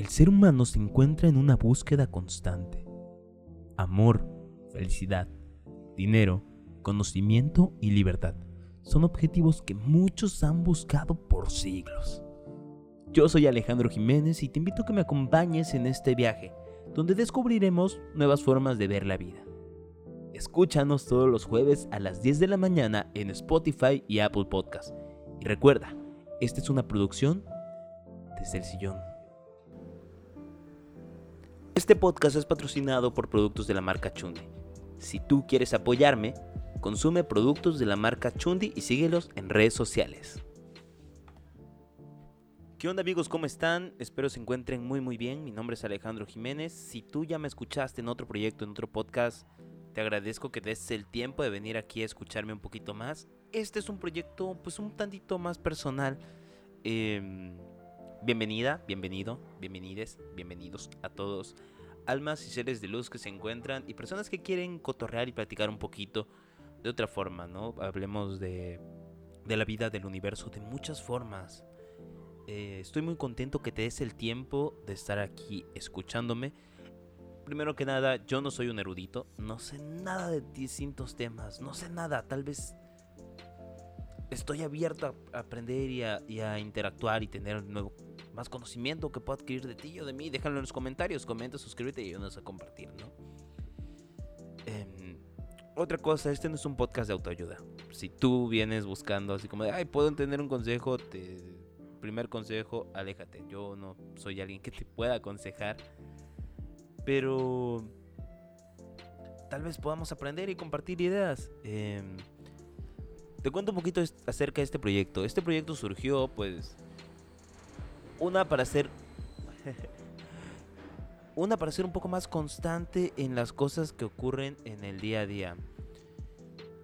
El ser humano se encuentra en una búsqueda constante. Amor, felicidad, dinero, conocimiento y libertad son objetivos que muchos han buscado por siglos. Yo soy Alejandro Jiménez y te invito a que me acompañes en este viaje, donde descubriremos nuevas formas de ver la vida. Escúchanos todos los jueves a las 10 de la mañana en Spotify y Apple Podcast. Y recuerda, esta es una producción desde el sillón. Este podcast es patrocinado por productos de la marca Chundi. Si tú quieres apoyarme, consume productos de la marca Chundi y síguelos en redes sociales. ¿Qué onda amigos? ¿Cómo están? Espero se encuentren muy muy bien. Mi nombre es Alejandro Jiménez. Si tú ya me escuchaste en otro proyecto, en otro podcast, te agradezco que des el tiempo de venir aquí a escucharme un poquito más. Este es un proyecto pues un tantito más personal. Em, bienvenida, bienvenido, bienvenides, bienvenidos a todos. Almas y seres de luz que se encuentran y personas que quieren cotorrear y platicar un poquito de otra forma, ¿no? Hablemos de, de la vida, del universo, de muchas formas. Eh, estoy muy contento que te des el tiempo de estar aquí escuchándome. Primero que nada, yo no soy un erudito, no sé nada de distintos temas, no sé nada, tal vez estoy abierto a aprender y a, interactuar y tener más conocimiento que puedo adquirir de ti o de mí. Déjalo en los comentarios, comenta, suscríbete y ayúdanos a compartir, ¿no? Em, otra cosa, este no es un podcast de autoayuda. Si tú vienes buscando así como de, ay, puedo entender un consejo, te primer consejo, aléjate. Yo no soy alguien que te pueda aconsejar. Pero tal vez podamos aprender y compartir ideas. Em, te cuento un poquito acerca de este proyecto. Este proyecto surgió pues... Una para ser... una para ser un poco más constante en las cosas que ocurren en el día a día.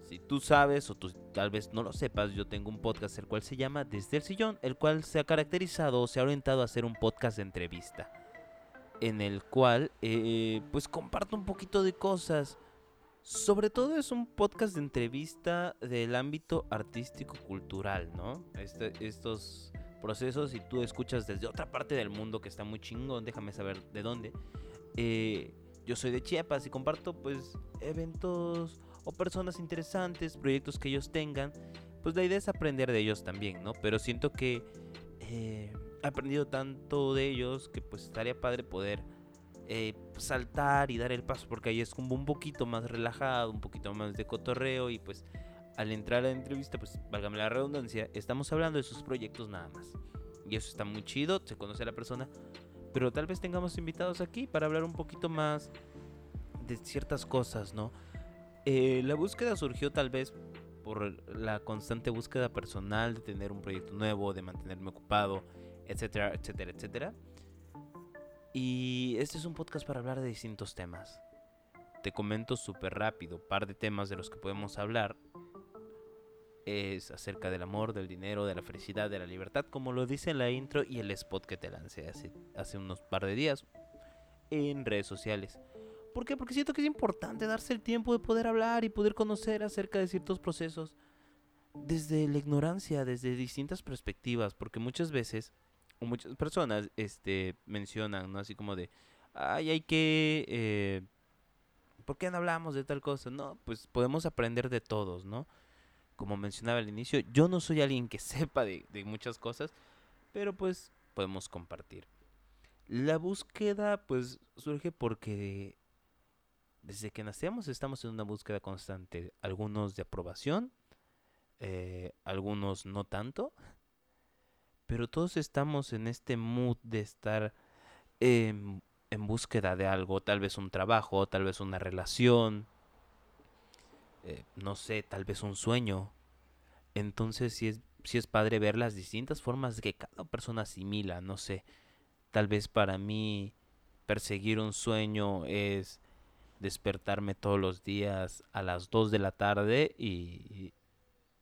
Si tú sabes o tú tal vez no lo sepas, yo tengo un podcast el cual se llama Desde el Sillón, el cual se ha caracterizado o se ha orientado a ser un podcast de entrevista. En el cual eh, pues comparto un poquito de cosas. Sobre todo es un podcast de entrevista del ámbito artístico-cultural, ¿no? Este, estos procesos, si tú escuchas desde otra parte del mundo que está muy chingón, déjame saber de dónde. Eh, yo soy de Chiapas y comparto pues eventos o personas interesantes, proyectos que ellos tengan, pues la idea es aprender de ellos también, ¿no? Pero siento que eh, he aprendido tanto de ellos que pues estaría padre poder eh, saltar y dar el paso, porque ahí es como un poquito más relajado, un poquito más de cotorreo y pues al entrar a la entrevista, pues válgame la redundancia, estamos hablando de sus proyectos nada más. Y eso está muy chido, se conoce a la persona, pero tal vez tengamos invitados aquí para hablar un poquito más de ciertas cosas, ¿no? Eh, la búsqueda surgió tal vez por la constante búsqueda personal de tener un proyecto nuevo, de mantenerme ocupado, etcétera, etcétera, etcétera. Y este es un podcast para hablar de distintos temas. Te comento súper rápido, par de temas de los que podemos hablar. Es acerca del amor, del dinero, de la felicidad, de la libertad, como lo dice en la intro y el spot que te lancé hace, hace unos par de días en redes sociales. ¿Por qué? Porque siento que es importante darse el tiempo de poder hablar y poder conocer acerca de ciertos procesos desde la ignorancia, desde distintas perspectivas, porque muchas veces, o muchas personas este, mencionan, ¿no? Así como de, ay, hay que... Eh, ¿Por qué no hablamos de tal cosa? No, pues podemos aprender de todos, ¿no? Como mencionaba al inicio, yo no soy alguien que sepa de, de muchas cosas, pero pues podemos compartir. La búsqueda pues surge porque desde que nacemos estamos en una búsqueda constante, algunos de aprobación, eh, algunos no tanto, pero todos estamos en este mood de estar en búsqueda de algo, tal vez un trabajo, tal vez una relación, eh, no sé, tal vez un sueño. Entonces sí es, sí es padre ver las distintas formas que cada persona asimila, no sé, tal vez para mí perseguir un sueño es despertarme todos los días a las 2 de la tarde y,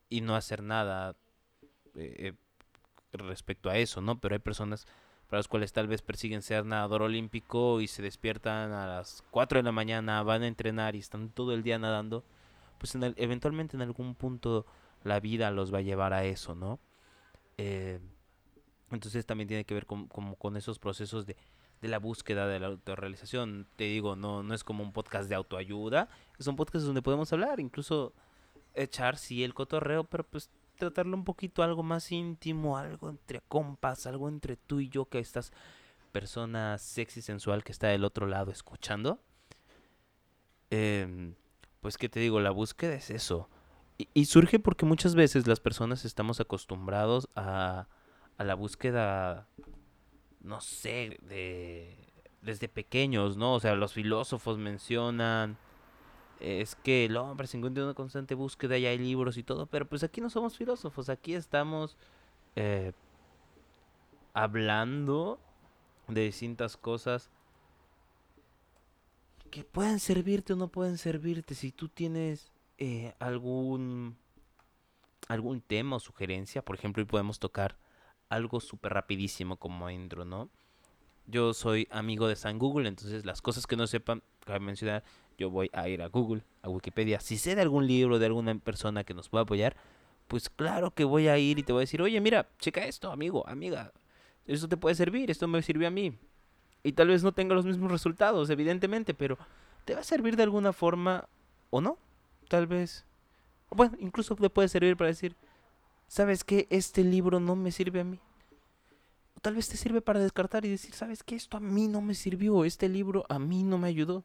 y no hacer nada eh, respecto a eso, ¿no? Pero hay personas para las cuales tal vez persiguen ser nadador olímpico y se despiertan a las 4 de la mañana, van a entrenar y están todo el día nadando, pues en eventualmente en algún punto la vida los va a llevar a eso, ¿no? Eh, entonces también tiene que ver con, con esos procesos de de la búsqueda de la autorrealización. Te digo, no, no es como un podcast de autoayuda, es un podcast donde podemos hablar, incluso echar sí el cotorreo, pero pues tratarlo un poquito algo más íntimo, algo entre compas, algo entre tú y yo que estás persona sexy sensual que está del otro lado escuchando. Em, pues que te digo, la búsqueda es eso. Y, surge porque muchas veces las personas estamos acostumbrados a, a la búsqueda, no sé, de, desde pequeños, ¿no? O sea, los filósofos mencionan, es que el hombre se encuentra en una constante búsqueda y hay libros y todo, pero pues aquí no somos filósofos, aquí estamos eh, hablando de distintas cosas que pueden servirte o no pueden servirte. Si tú tienes eh, algún algún tema o sugerencia, por ejemplo, y podemos tocar algo súper rapidísimo como intro, ¿no? Yo soy amigo de San Google, entonces las cosas que no sepan, cabe mencionar, yo voy a ir a Google, a Wikipedia. Si sé de algún libro, de alguna persona que nos pueda apoyar, pues claro que voy a ir y te voy a decir, oye, mira, checa esto, amigo, amiga. Esto te puede servir, esto me sirvió a mí. Y tal vez no tenga los mismos resultados, evidentemente, pero te va a servir de alguna forma o no. Tal vez. Bueno, incluso te puede servir para decir, ¿sabes qué? Este libro no me sirve a mí. O tal vez te sirve para descartar y decir, ¿sabes qué? Esto a mí no me sirvió, este libro a mí no me ayudó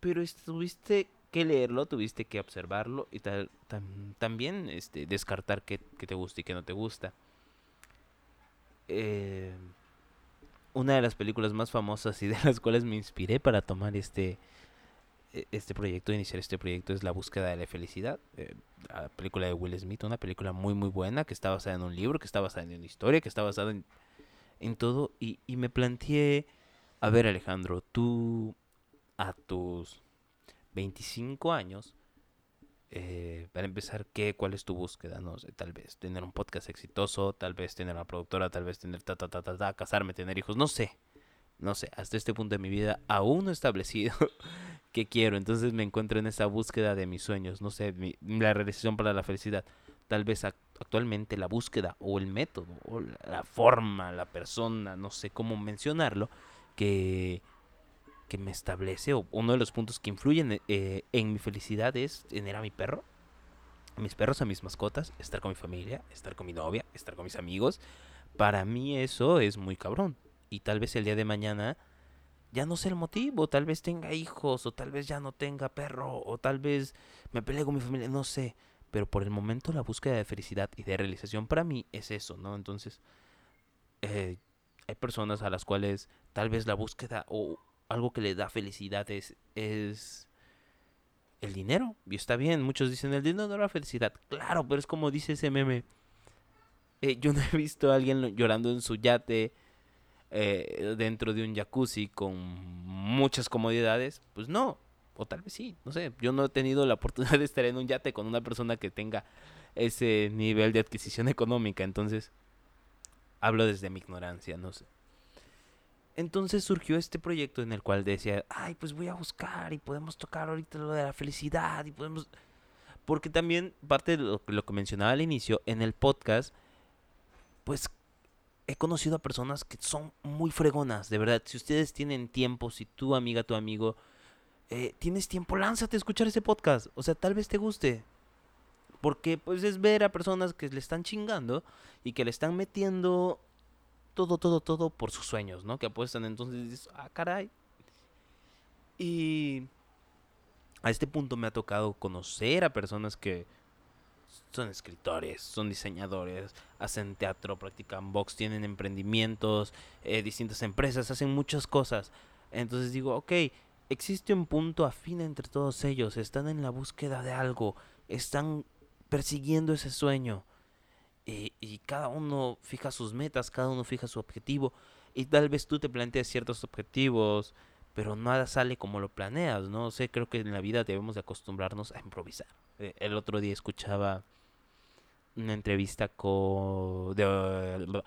pero tuviste que leerlo, tuviste que observarlo y tal, también este, descartar qué, te gusta y qué no te gusta. Eh, una de las películas más famosas y de las cuales me inspiré para tomar este, e, este proyecto, iniciar este proyecto, es La búsqueda de la felicidad. Eh, la película de Will Smith, una película muy muy buena que está basada en un libro, que está basada en una historia, que está basada en, en todo. Y, y me planteé, a ver Alejandro, tú a tus 25 años, eh, para empezar, ¿qué, ¿cuál es tu búsqueda? No sé, tal vez tener un podcast exitoso, tal vez tener una productora, tal vez tener ta, ta, ta, ta, ta, casarme, tener hijos, no sé. No sé, hasta este punto de mi vida aún no he establecido qué quiero. Entonces me encuentro en esa búsqueda de mis sueños, no sé, la realización para la felicidad. Tal vez actualmente la búsqueda o el método o la forma, la persona, no sé cómo mencionarlo, que que me establece, o uno de los puntos que influyen eh, en mi felicidad es tener a mi perro, a mis perros, a mis mascotas, estar con mi familia, estar con mi novia, estar con mis amigos. Para mí eso es muy cabrón. Y tal vez el día de mañana ya no sé el motivo, tal vez tenga hijos, o tal vez ya no tenga perro, o tal vez me pelee con mi familia, no sé. Pero por el momento la búsqueda de felicidad y de realización para mí es eso, ¿no? Entonces, eh, hay personas a las cuales tal vez la búsqueda o algo que le da felicidad es, es el dinero. Y está bien, muchos dicen el dinero no da felicidad. Claro, pero es como dice ese meme. Eh, yo no he visto a alguien llorando en su yate eh, dentro de un jacuzzi con muchas comodidades. Pues no, o tal vez sí, no sé. Yo no he tenido la oportunidad de estar en un yate con una persona que tenga ese nivel de adquisición económica. Entonces, hablo desde mi ignorancia, no sé. Entonces surgió este proyecto en el cual decía, ay, pues voy a buscar y podemos tocar ahorita lo de la felicidad y podemos... Porque también parte de lo, lo que mencionaba al inicio, en el podcast, pues he conocido a personas que son muy fregonas, de verdad. Si ustedes tienen tiempo, si tu amiga, tu amigo, eh, tienes tiempo, lánzate a escuchar ese podcast. O sea, tal vez te guste. Porque pues es ver a personas que le están chingando y que le están metiendo todo, todo, todo por sus sueños, ¿no? Que apuestan entonces dices, ah, caray. Y a este punto me ha tocado conocer a personas que son escritores, son diseñadores, hacen teatro, practican box, tienen emprendimientos, eh, distintas empresas, hacen muchas cosas. Entonces digo, ok, existe un punto afín entre todos ellos, están en la búsqueda de algo, están persiguiendo ese sueño. Y, cada uno fija sus metas, cada uno fija su objetivo. Y tal vez tú te planteas ciertos objetivos, pero nada sale como lo planeas, ¿no? sé, creo que en la vida debemos de acostumbrarnos a improvisar. Eh, el otro día escuchaba una entrevista con de,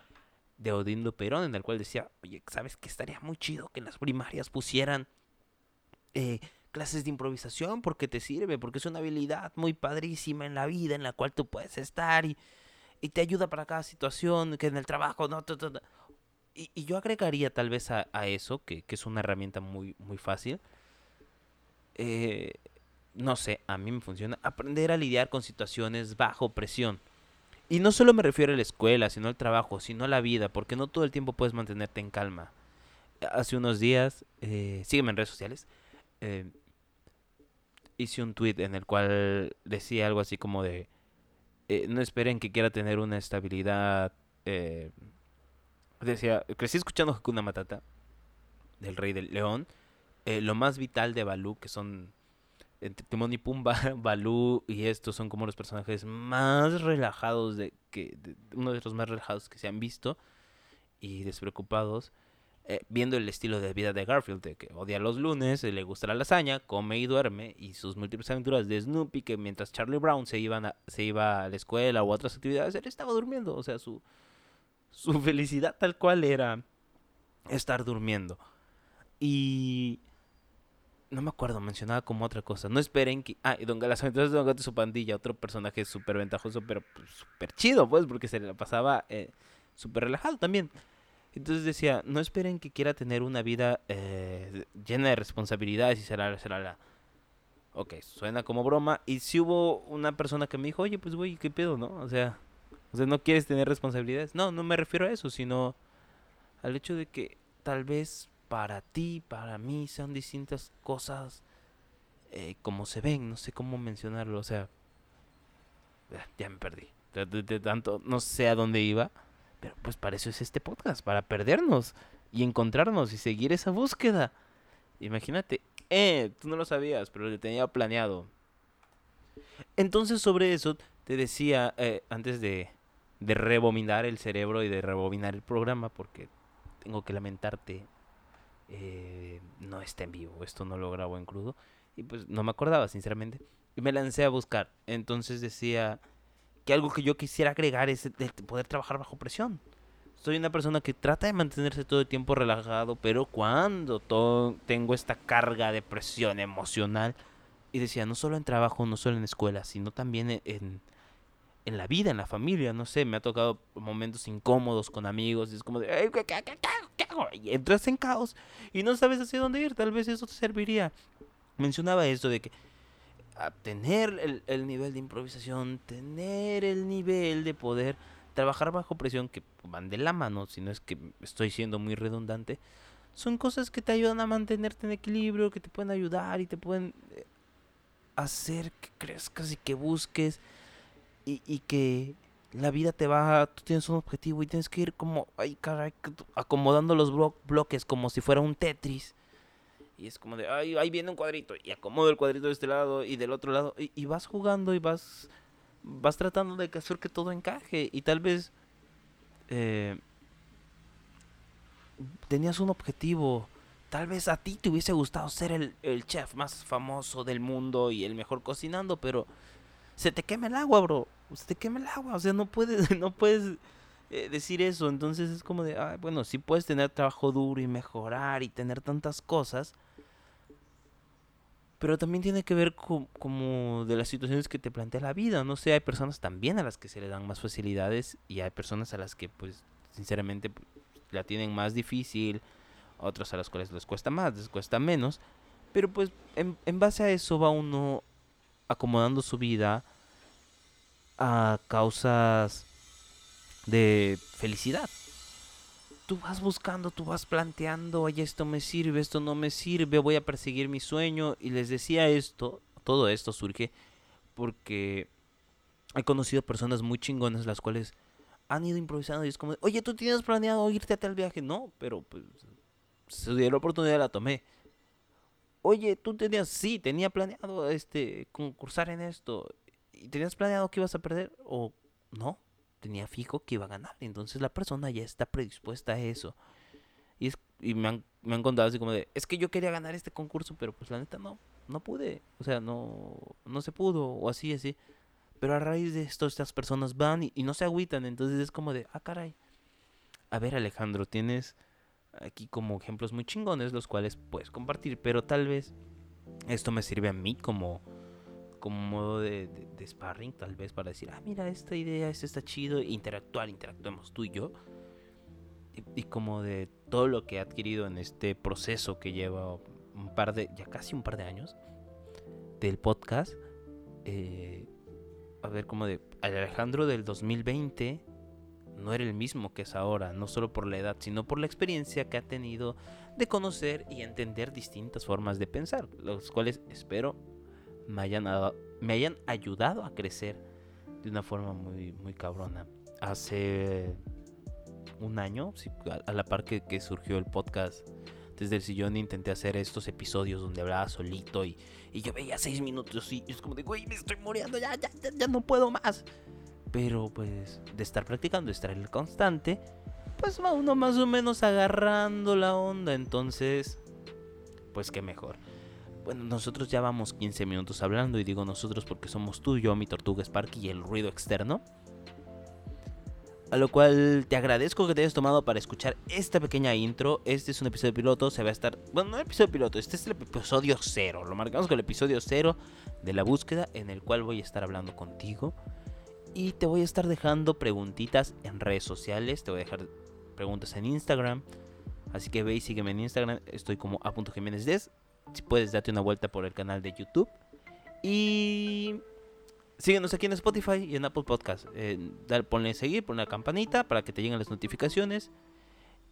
de Odindo Perón en el cual decía, oye, ¿sabes qué estaría muy chido que en las primarias pusieran eh, clases de improvisación porque te sirve, porque es una habilidad muy padrísima en la vida en la cual tú puedes estar y y te ayuda para cada situación, que en el trabajo, no, y, yo agregaría tal vez a, eso, que, es una herramienta muy, muy fácil. Eh, no sé, a mí me funciona. Aprender a lidiar con situaciones bajo presión. Y no solo me refiero a la escuela, sino al trabajo, sino a la vida, porque no todo el tiempo puedes mantenerte en calma. Hace unos días, eh, sígueme en redes sociales, eh, hice un tweet en el cual decía algo así como de, eh, no esperen que quiera tener una estabilidad. Eh, decía, crecí escuchando Hakuna Matata del Rey del León. Eh, lo más vital de Balú, que son entre Timón y Pumba, Balú y estos son como los personajes más relajados de que uno de los más relajados que se han visto y despreocupados. Eh, viendo el estilo de vida de Garfield, que odia los lunes, le gusta la lasaña, come y duerme, y sus múltiples aventuras de Snoopy, que mientras Charlie Brown se, iban se iba a la escuela a otras actividades, él estaba durmiendo, o sea, su, su felicidad tal cual era estar durmiendo. Y no me acuerdo, mencionaba como otra cosa. No esperen que. Ah, y Don las aventuras de Don Gato su pandilla, otro personaje súper ventajoso, pero pues, súper chido, pues, porque se le pasaba eh, súper relajado también. Entonces decía, no esperen que quiera tener una vida eh, llena de responsabilidades y será, será la... Ok, suena como broma. Y si hubo una persona que me dijo, oye, pues güey, ¿qué pedo, no? O sea, o sea, ¿no quieres tener responsabilidades? No, no me refiero a eso, sino al hecho de que tal vez para ti, para mí, sean distintas cosas eh, como se ven, no sé cómo mencionarlo, o sea, ya me perdí. de tanto, no sé a dónde iba. Pero pues para eso es este podcast, para perdernos y encontrarnos y seguir esa búsqueda. Imagínate, eh, tú no lo sabías, pero lo tenía planeado. Entonces sobre eso te decía, eh, antes de, de rebobinar el cerebro y de rebobinar el programa, porque tengo que lamentarte, eh, no está en vivo, esto no lo grabo en crudo. Y pues no me acordaba, sinceramente. Y me lancé a buscar. Entonces decía que algo que yo quisiera agregar es poder trabajar bajo presión. Soy una persona que trata de mantenerse todo el tiempo relajado, pero cuando tengo esta carga de presión emocional, y decía, no solo en trabajo, no solo en escuela, sino también e-, en, en la vida, en la familia, no sé, me ha tocado momentos incómodos con amigos, y es como de, ¿qué, qué, qué, qué hago? Y entras en caos y no sabes hacia dónde ir, tal vez eso te serviría. Mencionaba esto de que a tener el, nivel de improvisación, tener el nivel de poder trabajar bajo presión, que van de la mano, si no es que estoy siendo muy redundante, son cosas que te ayudan a mantenerte en equilibrio, que te pueden ayudar y te pueden eh, hacer que crezcas y que busques y, y que la vida te va, tú tienes un objetivo y tienes que ir como, ay caray, acomodando los bloques como si fuera un Tetris y es como de, ay, ahí viene un cuadrito. Y acomodo el cuadrito de este lado y del otro lado. Y, vas jugando y vas, vas tratando de hacer que todo encaje. Y tal vez eh, tenías un objetivo. Tal vez a ti te hubiese gustado ser el, el, chef más famoso del mundo y el mejor cocinando, pero se te quema el agua, bro. Se te quema el agua. O sea, no puedes, no puedes eh, decir eso. Entonces es como de, bueno, sí puedes tener trabajo duro y mejorar y tener tantas cosas pero también tiene que ver con, como de las situaciones que te plantea la vida. No sé, hay personas también a las que se le dan más facilidades y hay personas a las que, pues, sinceramente, pues, la tienen más difícil, otras a las cuales les cuesta más, les cuesta menos. Pero pues en base a eso va uno acomodando su vida a causas de felicidad tú vas buscando, tú vas planteando, oye, esto me sirve, esto no me sirve, voy a perseguir mi sueño. Y les decía esto, todo esto surge porque he conocido personas muy chingonas las cuales han ido improvisando y es como, oye, tú tienes planeado irte a tal viaje. No, pero pues se dio la oportunidad, la tomé. Oye, tú tenías, sí, tenía planeado este concursar en esto. ¿Y tenías planeado que ibas a perder? ¿O no? Tenía fijo que iba a ganar. Entonces la persona ya está predispuesta a eso. Y, es, y me, han, me han contado así como de, es que yo quería ganar este concurso, pero pues la neta no, no pude. O sea, no, no se pudo, o así, así. Pero a raíz de esto, estas personas van y, no se agüitan. Entonces es como de, ah, caray. A ver, Alejandro, tienes aquí como ejemplos muy chingones, los cuales puedes compartir. Pero tal vez esto me sirve a mí como como modo de, de, sparring, tal vez para decir, ah, mira, esta idea, esto está chido, interactuar, interactuemos tú y yo. y, y como de todo lo que he adquirido en este proceso que lleva un par de, ya casi un par de años del podcast. eh, a ver, como de Alejandro del 2020 no era el mismo que es ahora, no solo por la edad, sino por la experiencia que ha tenido de conocer y entender distintas formas de pensar, los cuales espero me hayan, me hayan ayudado a crecer de una forma muy, muy cabrona. Hace un año, a, la par que, que surgió el podcast desde el sillón, intenté hacer estos episodios donde hablaba solito y, y yo veía seis minutos y es como de, güey, me estoy muriendo, ya, ya, ya, no puedo más. Pero pues de estar practicando, de estar el constante, pues va uno más o menos agarrando la onda. Entonces, pues qué mejor. Bueno, nosotros ya vamos 15 minutos hablando y digo nosotros porque somos tú, yo, mi tortuga Sparky y el ruido externo. A lo cual te agradezco que te hayas tomado para escuchar esta pequeña intro. Este es un episodio piloto, se va a estar... Bueno, no episodio piloto, este es el episodio cero. Lo marcamos con el episodio cero de la búsqueda en el cual voy a estar hablando contigo. Y te voy a estar dejando preguntitas en redes sociales. Te voy a dejar preguntas en Instagram. Así que ve y sígueme en Instagram. Estoy como a.jiménez10. Si puedes, date una vuelta por el canal de YouTube. Y síguenos aquí en Spotify y en Apple Podcast. Eh, ponle seguir, ponle la campanita para que te lleguen las notificaciones.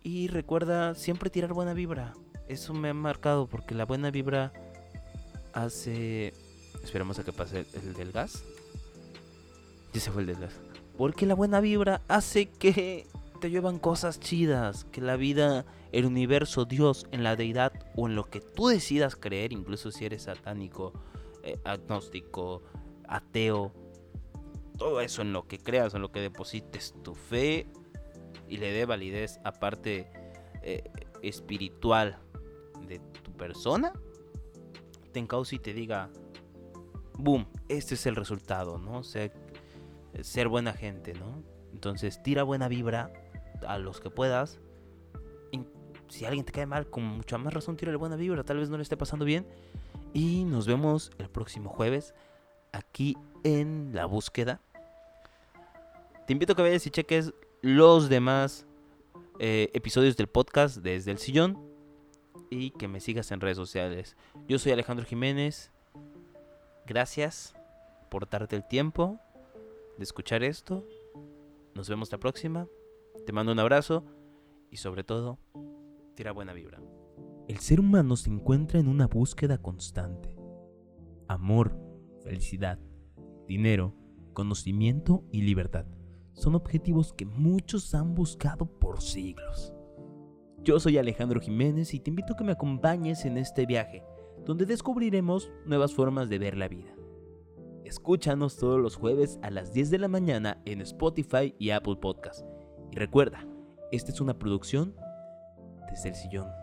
Y recuerda siempre tirar buena vibra. Eso me ha marcado porque la buena vibra hace... Esperemos a que pase el del gas. Ya se fue el del gas. Porque la buena vibra hace que te llevan cosas chidas. Que la vida, el universo, Dios, en la deidad o en lo que tú decidas creer, incluso si eres satánico, eh, agnóstico, ateo, todo eso en lo que creas, en lo que deposites tu fe y le dé validez aparte eh, espiritual de tu persona, te encauce y te diga, boom, este es el resultado, ¿no? O sea, ser buena gente, ¿no? Entonces tira buena vibra a los que puedas. Si alguien te cae mal, con mucha más razón tírale buena vibra, tal vez no le esté pasando bien. Y nos vemos el próximo jueves aquí en la búsqueda. Te invito a que vayas y cheques los demás eh, episodios del podcast desde el sillón y que me sigas en redes sociales. Yo soy Alejandro Jiménez. Gracias por darte el tiempo de escuchar esto. Nos vemos la próxima. Te mando un abrazo y sobre todo, tira buena vibra. El ser humano se encuentra en una búsqueda constante. Amor, felicidad, dinero, conocimiento y libertad son objetivos que muchos han buscado por siglos. Yo soy Alejandro Jiménez y te invito a que me acompañes en este viaje, donde descubriremos nuevas formas de ver la vida. Escúchanos todos los jueves a las 10 de la mañana en Spotify y Apple Podcast. Y recuerda, esta es una producción desde el sillón.